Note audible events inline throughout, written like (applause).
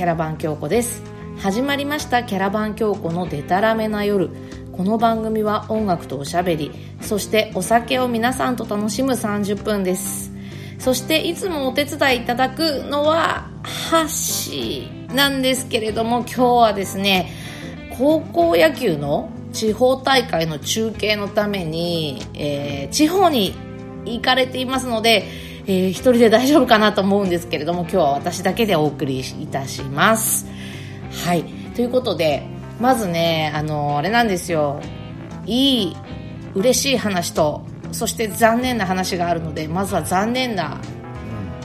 キャラバン京子です。始まりましたキャラバン京子のデタラメな夜。この番組は音楽とおしゃべりそしてお酒を皆さんと楽しむ30分です。そしていつもお手伝いいただくのはハッシーなんですけれども今日はですね高校野球の地方大会の中継のために、えー、地方に行かれていますのでえー、一人で大丈夫かなと思うんですけれども今日は私だけでお送りいたします。はい。ということでまずねあのあれなんですよ。いい嬉しい話とそして残念な話があるのでまずは残念な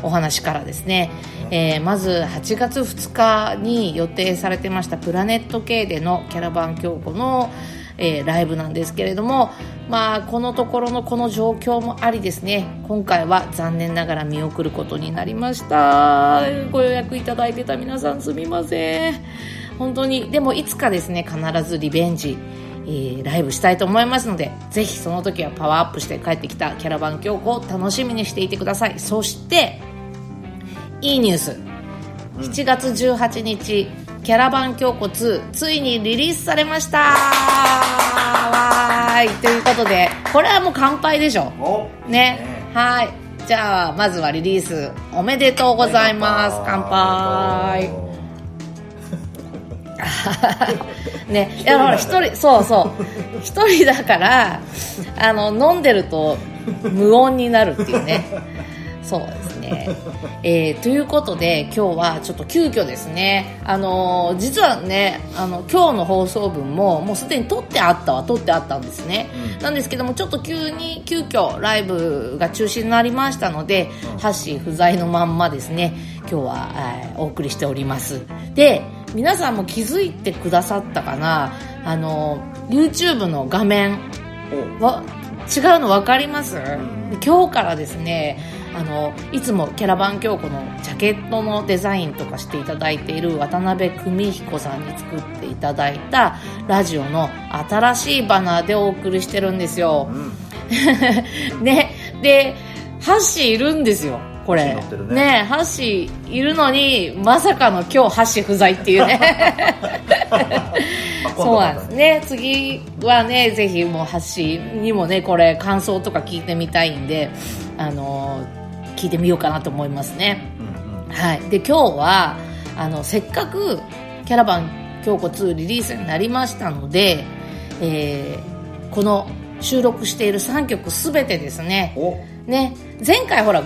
お話からですね、えー、まず8月2日に予定されてましたプラネット系でのキャラバン京子の、えー、ライブなんですけれども、まあ、このところのこの状況もありですね。今回は残念ながら見送ることになりました。ご予約いただいてた皆さんすみません。本当にでもいつかですね必ずリベンジえー、ライブしたいと思いますのでぜひその時はパワーアップして帰ってきたキャラバン京子を楽しみにしていてください。そしていいニュース。7月18日キャラバン京子2ついにリリースされました。わーい。ということでこれはもう乾杯でしょ。ね。はい。じゃあまずはリリースおめでとうございます。乾杯。(laughs) ね。いやほら一人そうそう。一人だからあの飲んでると無音になるっていうねそうですね、(laughs) えー、ということで今日はちょっと急遽ですね。あのー、実はねあの今日の放送分ももうすでに撮ってあったは撮ってあったんですね、うん、なんですけどもちょっと急に急遽ライブが中止になりましたので、うん、ハッシー不在のまんまですね今日は、えー、お送りしております。で皆さんも気づいてくださったかな？あの YouTube の画面は違うの分かります、今日からですねあのいつもキャラバン京子のジャケットのデザインとかしていただいている渡辺久美彦さんに作っていただいたラジオの新しいバナーでお送りしてるんですよ、うん、(laughs) ね。でハッシーいるんですよこれ。ね。ねハッシーいるのにまさかの今日ハッシー不在っていうね。(laughs) (laughs) そうなんですね。次はねぜひもうハッシーにもねこれ感想とか聞いてみたいんであのー聞いてみようかなと思いますね、うんうん、はい、で今日はあのせっかくキャラバン京子2リリースになりましたので、えー、この収録している3曲すべてですね。ね。前回ほら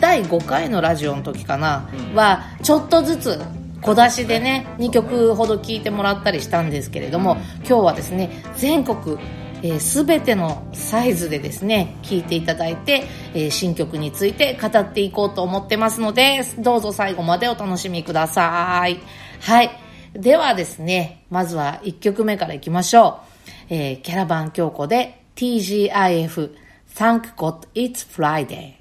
第5回のラジオの時かな、うん、はちょっとずつ小出しでね2曲ほど聴いてもらったりしたんですけれども、今日はですね全国えー、全てのサイズでですね聞いていただいて、えー、新曲について語っていこうと思ってますのでどうぞ最後までお楽しみください。はい。ではですねまずは1曲目からいきましょう、えー、キャラバン京子で TGIF Thank God It's Friday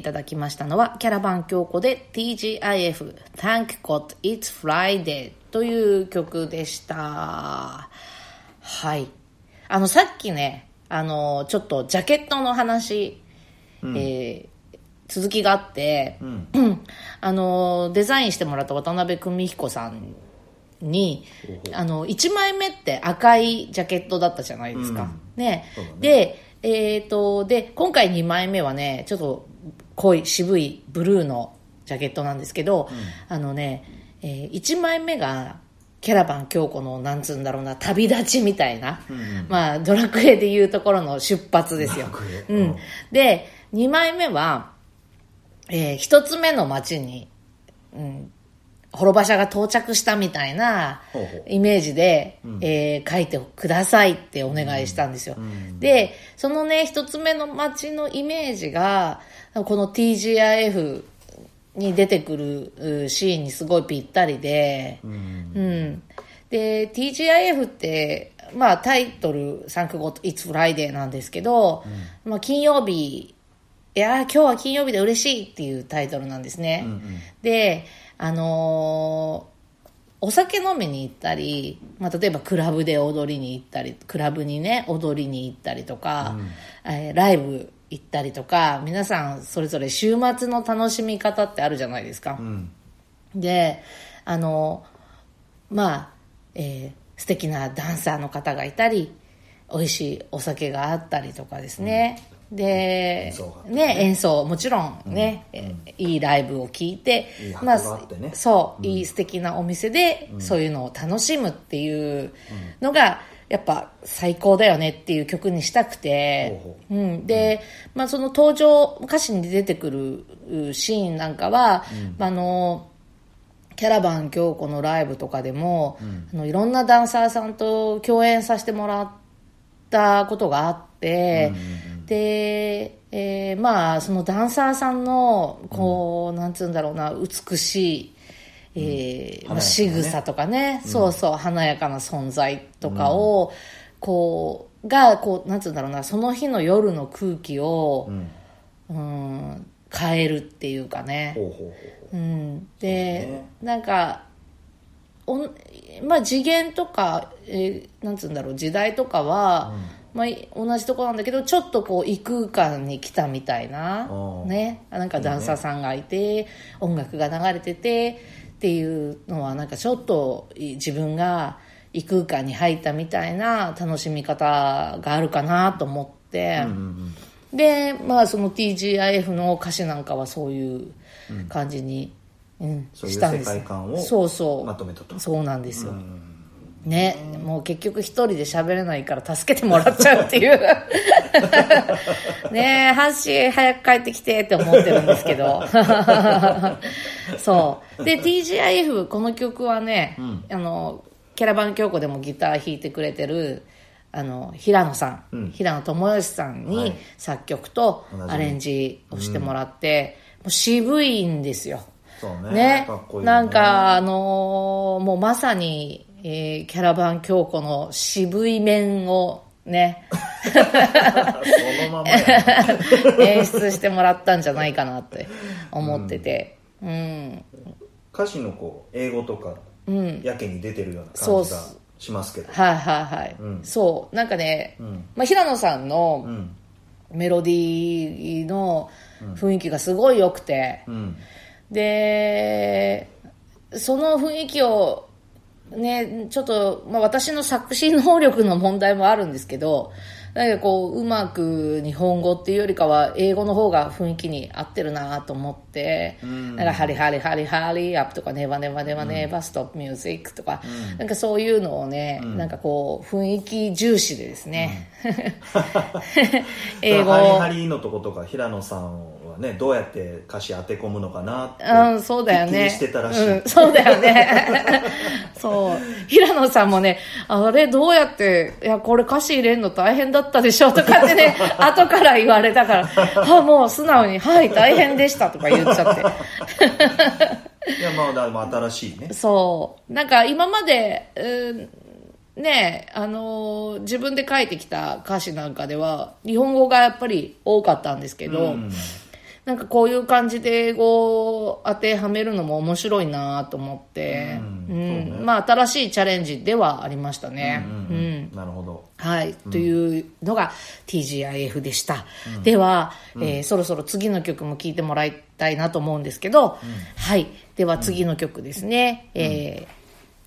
いただきましたのは、キャラバン京子で TGIF Thank God It's Friday という曲でした。はい。あの、さっきね、あの、ちょっとジャケットの話、えー続きがあって、(clears throat) あの、デザインしてもらった渡辺久美彦さんに、あの、1枚目って赤いジャケットだったじゃないですか。うだねで、えっ、と、で、今回2枚目はね、ちょっと濃い渋いブルーのジャケットなんですけど、あのね、え1枚目が、キャラバン京子の、なんつうんだろうな、旅立ちみたいな、まあ、ドラクエでいうところの出発ですよ。ううん。ん。で、2枚目は、えー一つ目の街に、うん、滅場者が到着したみたいなイメージで、えー書いてくださいってお願いしたんですよ。で、そのね、一つ目の街のイメージが、この TGIF に出てくるうシーンにすごいぴったりで、うん。で、TGIF って、まあタイトル、サンクゴ It's Friday なんですけど、まあ金曜日、いやー今日は金曜日で嬉しいっていうタイトルなんですね。で、あのーお酒飲みに行ったり、まあ、例えばクラブで踊りに行ったり、クラブにね、踊りに行ったりとか、えーライブ行ったりとか、皆さんそれぞれ週末の楽しみ方ってあるじゃないですか。うん。で、あの、まあ、えー素敵なダンサーの方がいたり、美味しいお酒があったりとかですね。で演奏があっ、てね、演奏、もちろんね、えーいいライブを聞いて、いい箱があそう、いい素敵なお店で、そういうのを楽しむっていうのが、やっぱ最高だよねっていう曲にしたくて。ほ、うん、で、まあその登場、歌詞に出てくるうシーンなんかは、まああの、キャラバン京子のライブとかでも、あのいろんなダンサーさんと共演させてもらったことがあって、で、えーまあそのダンサーさんのこう、なんつうんだろうな美しい、えーね。仕草とかね、そうそう。華やかな存在とかを、こうがこうなんつうんだろうな。その日の夜の空気を、うん、変えるっていうかね、ほうほうほうほう。ん、で、ね。なんかおんまあ次元とか、えーなんつうんだろう。時代とかは、まあ、い同じとこなんだけどちょっとこう異空間に来たみたいな。うんね。なんかダンサーさんがいて、音楽が流れててっていうのはなんかちょっとい自分が異空間に入ったみたいな楽しみ方があるかなと思って。ううんうん。でまあその TGIF の歌詞なんかはそういう感じにうんそういうしたんです。そうそう。まとめたと。そうなんですよ、うん。ね、もう結局一人で喋れないから助けてもらっちゃうっていう (laughs) ねえハッシー早く帰ってきてって思ってるんですけど。そう。で TGIF この曲はね、あのキャラバン京子でもギター弾いてくれてるあの平野さん、平野智義さんはい。に作曲とアレンジをしてもらって、もう渋いんですよ。そうね。ね。なんかあのーもうまさに、えーキャラバン京子の渋い面をね。演出してもらったんじゃないかなって思ってて。うん、歌詞のこう英語とかやけに出てるような感じがしますけど。はいはいはい、うん。そう。なんかね、ん。まあ、平野さんのうん。メロディーの雰囲気がすごい良くて、うん。でその雰囲気をねちょっと、まあ、私の作詞能力の問題もあるんですけどなんかこううまく日本語っていうよりかは英語の方が雰囲気に合ってるなと思って、ん。なんかハリハリハリハリアップとかネバネバネバネバストップミュージックとか、なんかそういうのをね、なんかこう雰囲気重視でですね、英語をハリハリのとことか平野さんはねどうやって歌詞当て込むのかなってうん、そうだよね。気にしてたらしい、うん、そうだよね。(laughs) そう。平野さんもね、あれどうやって、いや、これ歌詞入れるの大変だったでしょとかってね、(laughs) 後から言われたから、あ、もう素直に、はい、大変でしたとか言っちゃって。いやまあでも新しいねそう。なんか今まで、うんねあのー自分で書いてきた歌詞なんかでは、日本語がやっぱり多かったんですけど、うんなんかこういう感じで英語を当てはめるのも面白いなと思って、ううん。うね。まあ新しいチャレンジではありましたね。うんうんなるほど。はい、というのが TGIF でした。では、えーそろそろ次の曲も聴いてもらいたいなと思うんですけど、はい。では次の曲ですね。えー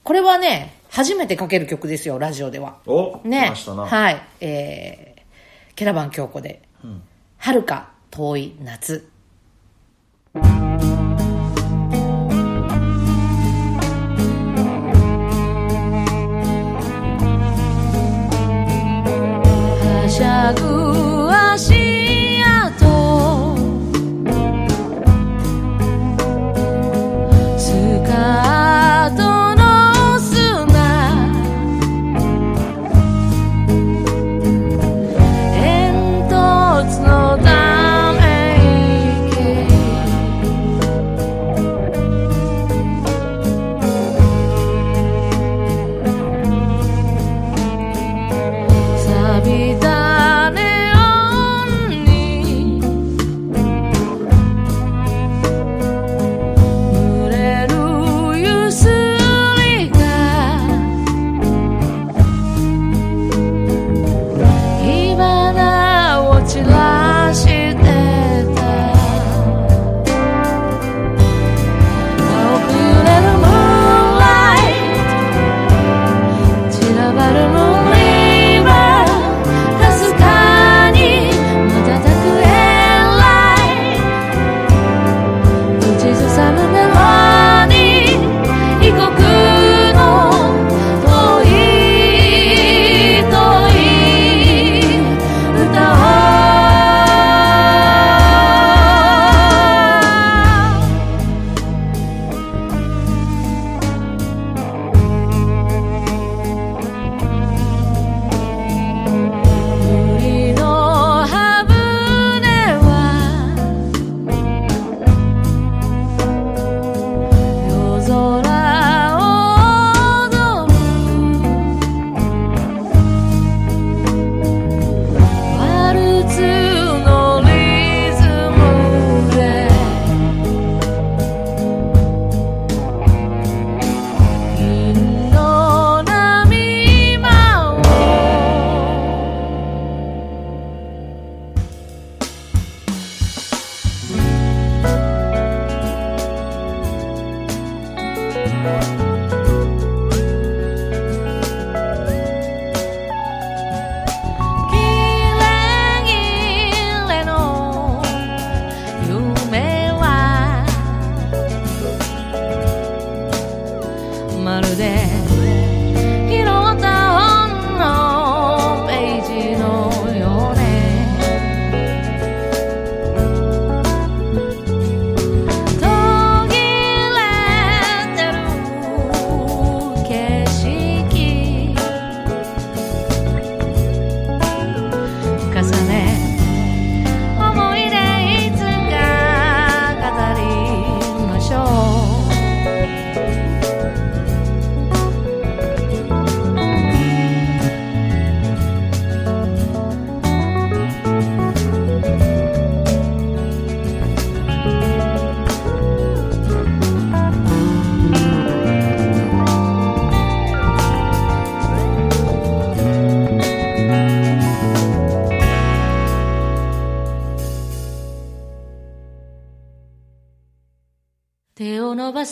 これはね、初めてかける曲ですよ、ラジオでは。お来ね。はい。えー、キャラバン京子で、遥か遠い夏。は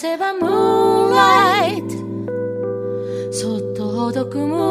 せばムーンライトそっとほどくムーンリ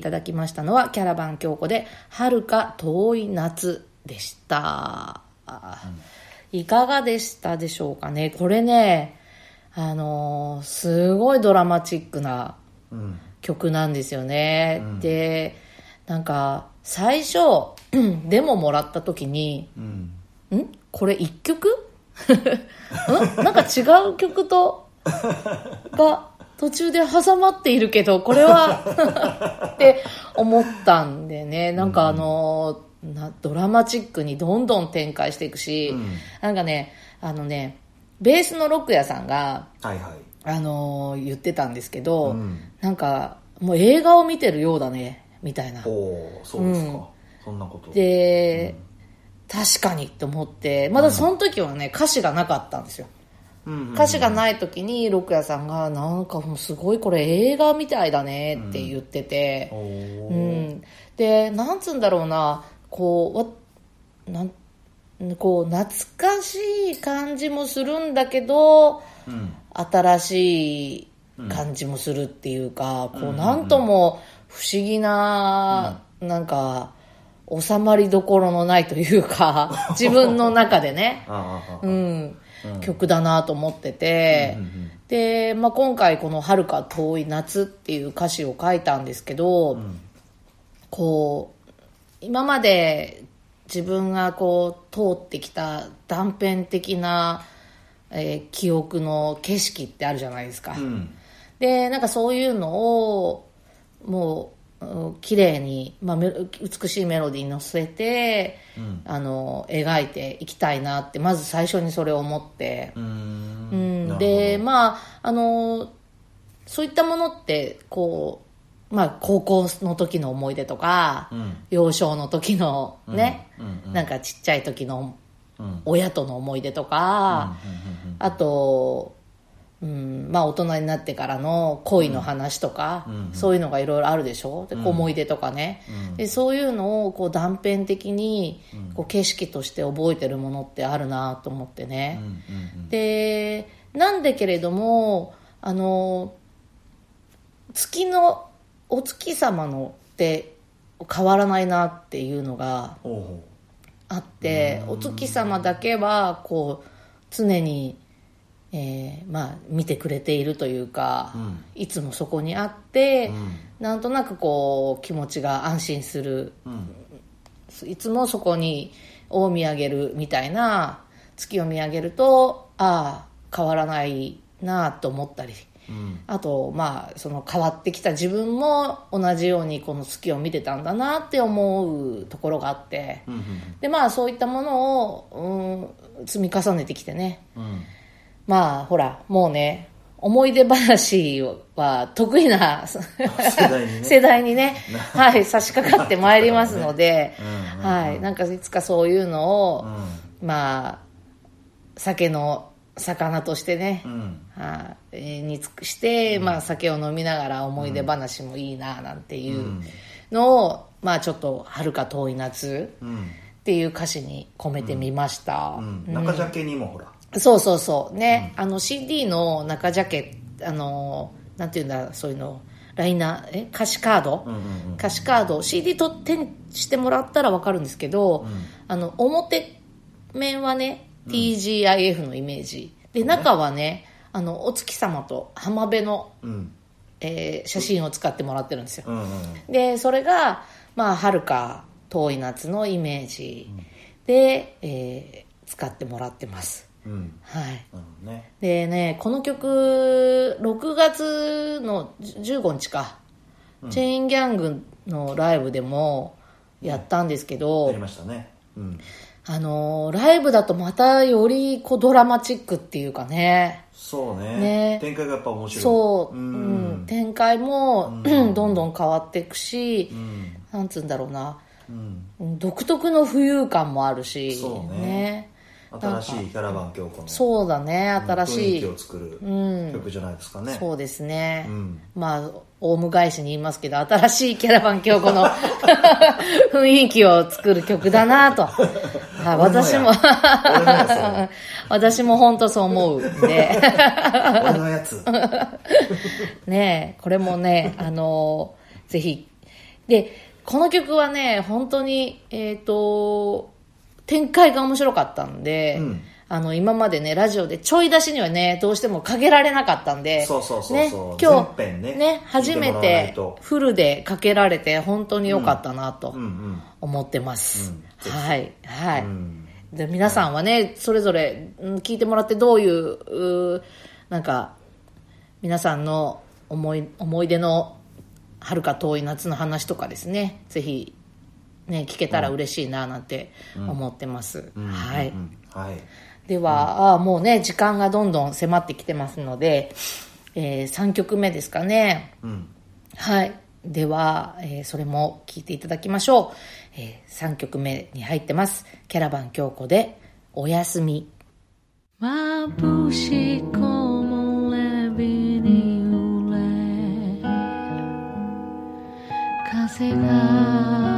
いただきましたのはキャラバン京子で「遥か遠い夏」でした、いかがでしたでしょうかね。これねあのーすごいドラマチックなうん曲なんですよね、でなんか最初 (clears throat) デモもらった時にうん。ん？これ一曲？(laughs) ん？なんか違う曲とが途中で挟まっているけどこれはって思ったんでね。なんかあのなドラマチックにどんどん展開していくし、うん。なんかねあのねベースのロック屋さんがはいはい。あの言ってたんですけど、うん。なんかもう映画を見てるようだねみたいな。おおそうですか、うん。そんなこと。で、確かにって思ってまだその時はね歌詞がなかったんですよ歌詞がない時にロック屋さんがなんかもうすごいこれ映画みたいだねって言ってて。お、うーん。でなんつうんだろうなこうわなんこう懐かしい感じもするんだけどうん。新しい感じもするっていうか、こうなんとも不思議な、なんか収まりどころのないというか (laughs) 自分の中でね、うん、曲だなと思ってて、うんうんで、まあ、今回この「遥か遠い夏」っていう歌詞を書いたんですけど、んこう今まで自分がこう通ってきた断片的な、えー記憶の景色ってあるじゃないですか、うん。でなんかそういうのをもううん綺麗に、まあ、美しいメロディーに乗せて、うん。あの描いていきたいなってまず最初にそれを思って、うん。ん。でまああのそういったものってこう、まあ、高校の時の思い出とか、うん。幼少の時のね、うん。なんかちっちゃい時のうん。親との思い出とか、あと、うん、まあ大人になってからの恋の話とか、うんそういうのがいろいろあるでしょ？で思い出とかね、うん。でそういうのをこう断片的にこう景色として覚えてるものってあるなと思ってね、でなんでけれどもあの月のお月様のって変わらないなっていうのがあってお月様だけはこう常に、えーまあ、見てくれているというか、うん。いつもそこにあって、うん。なんとなくこう気持ちが安心する。うん。いつもそこにを見上げるみたいな月を見上げるとああ変わらないなと思ったり。うん。あとまあその変わってきた自分も同じようにこの月を見てたんだなって思うところがあって。うん。でまあそういったものを、うん、積み重ねてきてね。うんまあほらもうね思い出話は得意な (laughs) 世代にね。(laughs) (laughs) はい、差し掛かってまいりますので、うん。はい、なんかいつかそういうのを、うん。まあ、酒の魚としてね、うん。はいえーに尽くして、まあ、酒を飲みながら思い出話もいいななんていうのを、まあ、ちょっと「遥か遠い夏」うん。っていう歌詞に込めてみました、うん。中ジャケにもほらそうそうそう。ね、あの CD の中ジャケあのなんていうんだそういうの。ライナーえ？歌詞カード、うんうんうん。歌詞カード。CD と手にしてもらったら分かるんですけど、あの表面はね TGIF のイメージ。で、中はね、あの、お月様と浜辺の、うん。えー写真を使ってもらってるんですよ。うんうんで、それが、まあ、遥か遠い夏のイメージ。で、えー使ってもらってます。うん。はい。ね。でね、この曲、6月の15日か、チェーンギャングのライブでもやったんですけど、やりましたね。うん。あのーライブだとまたよりこうドラマチックっていうかね、そうね。ね。展開がやっぱ面白い。そう、ううん。ん展開も、(clears throat) どんどん変わっていくしう、ん。なんつうんだろうな、うん。うん独特の浮遊感もあるし、そうね新しいキャラバン京子のそうだね、新しい雰囲気を作るうん曲じゃないですかねそうですね。うんまあ、オウム返しに言いますけど、新しいキャラバン京子の (laughs) 雰囲気を作る曲だなと。はい、私も私も本当そう思うんで。俺のやつ (laughs) ねえこれもね、あのぜひ。で、この曲はね、本当に、えっ、と、展開が面白かったんで、うん。あの、今までね、ラジオでちょい出しにはね、どうしてもかけられなかったんで、そうそうそうね今日、全編ね初めてフルでかけられて、本当に良かったなとうんうん思ってます。うんはい、はい。うん。で皆さんはね、それぞれうん聞いてもらってどういう、うーなんか、皆さんの思い思い出の遥か遠い夏の話とかですね、ぜひ、ね、聞けたら嬉しいななんて思ってます。うんはい。うんはいでは、あーもうね、時間がどんどん迫ってきてますので、え3曲目ですかね。うんはい。では、えーそれも聞いていただきましょう。え3曲目に入ってます。キャラバン京子で、おやすみ。眩しい木漏れ日に揺れ風が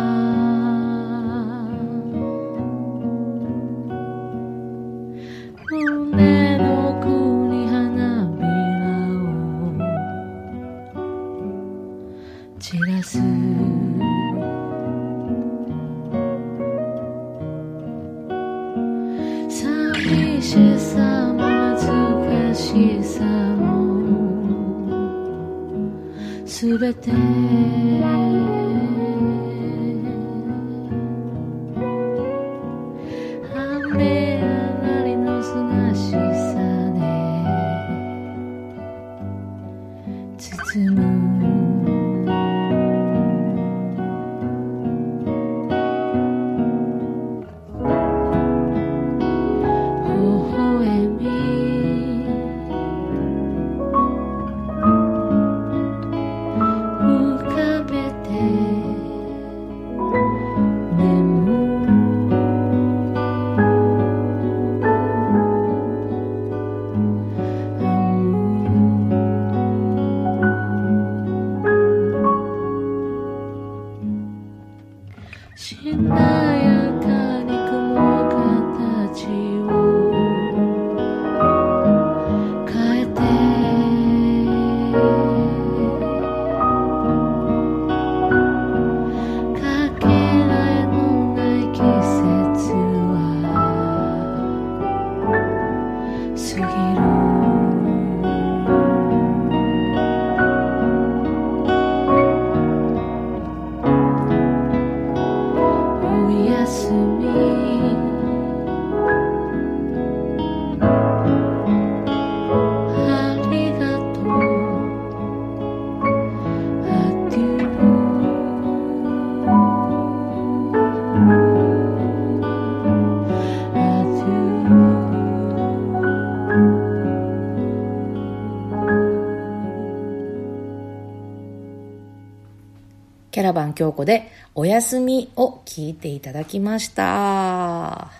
番京子でおやすみを聞いていただきました。は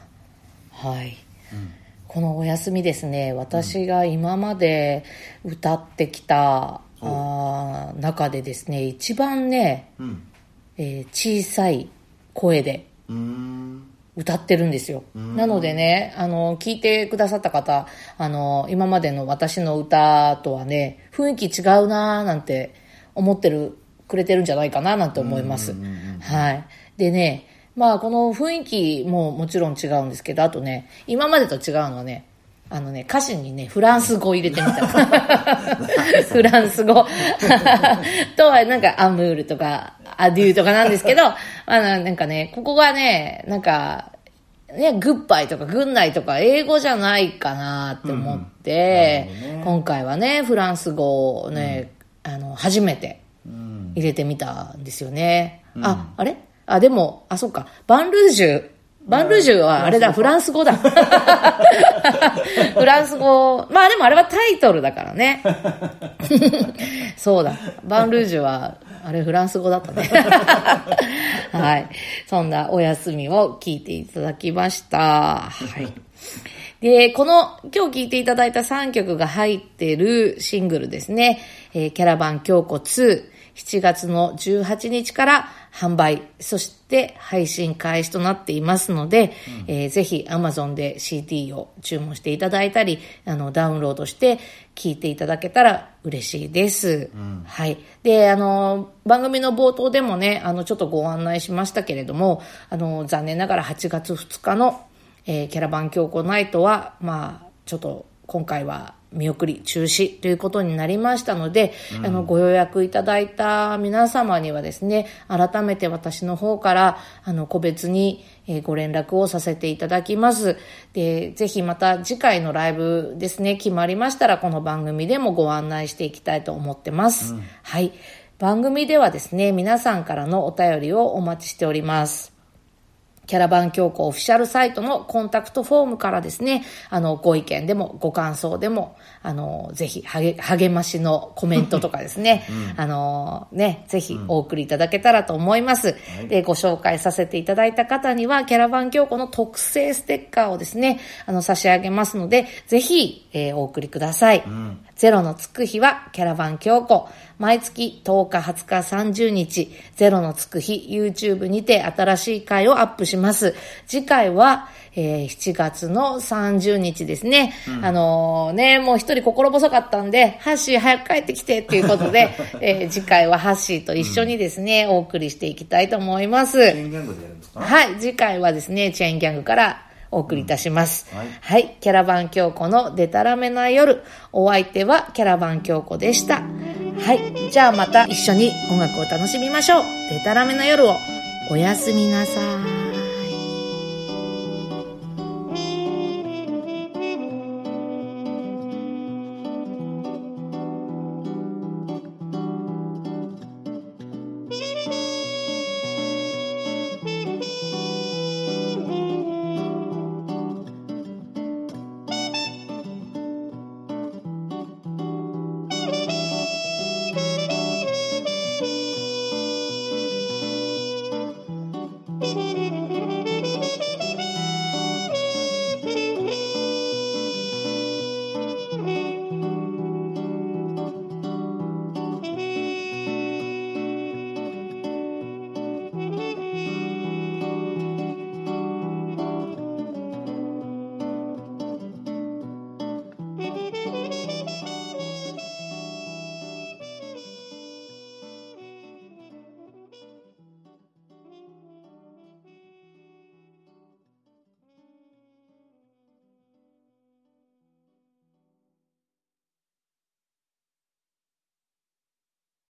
い。うん、このおやすみですね、私が今まで歌ってきた、うん、あ中でですね、一番ね、うん、えー、小さい声で歌ってるんですよ。なのでね、あの、聞いてくださった方、あの、今までの私の歌とはね、雰囲気違うなーなんて思ってるくれてるんじゃないかななんて思います。はい。でね、まあ、この雰囲気ももちろん違うんですけど、あとね、今までと違うのはね、あのね、歌詞にね、フランス語入れてみた。(laughs) フランス語。(laughs) とは、なんか、アムールとか、アデューとかなんですけど、あの、なんかね、ここがね、なんか、ね、グッバイとかグンナイとか英語じゃないかなって思って、うんね今回はね、フランス語をね、あの、初めてうん入れてみたんですよね。あ、あれ？あ、でも、あ、そっか。バンルージュ。バンルージュはあれだ、フランス語だ。(laughs) フランス語。まあでもあれはタイトルだからね。(laughs) そうだ。バンルージュは、あれフランス語だったね。(laughs) はい。そんなお休みを聞いていただきました。はい。で、この、今日聴いていただいた3曲が入ってるシングルですね。えーキャラバン京子2、7月の18日から販売、そして配信開始となっていますので、えーぜひ Amazon で CD を注文していただいたり、あの、ダウンロードして聴いていただけたら嬉しいです。はい。で、あの、番組の冒頭でもね、あの、ちょっとご案内しましたけれども、あの、残念ながら8月2日のえーキャラバン強行ナイトは、まあ、ちょっと今回は見送り中止ということになりましたので、あの、ご予約いただいた皆様にはですね、改めて私の方から、あの、個別に、えーご連絡をさせていただきます。で、ぜひまた次回のライブですね、決まりましたら、この番組でもご案内していきたいと思ってます。はい。番組ではですね、皆さんからのお便りをお待ちしております。キャラバン教皇オフィシャルサイトのコンタクトフォームからですね、あの、ご意見でもご感想でも、あの、ぜひ励、励ましのコメントとかですね、あの、ね、ぜひお送りいただけたらと思います。で、ご紹介させていただいた方には、キャラバン教皇の特製ステッカーをですね、あの、差し上げますので、ぜひ、えーお送りください。ゼロのつく日はキャラバン京子。毎月10日、20日、30日、ゼロのつく日、YouTube にて新しい回をアップします。次回は、えー7月の30日ですね。あのーね、もう一人心細かったんで、ハッシー早く帰ってきてっていうことで、(laughs) えー次回はハッシーと一緒にですね、お送りしていきたいと思います。電源部でやるんですか？はい、次回はですね、チェーンギャングからお送りいたします。はいはい、キャラバン京子のデタラメな夜。お相手はキャラバン京子でした。はい、じゃあまた一緒に音楽を楽しみましょう。デタラメな夜を。おやすみなさい。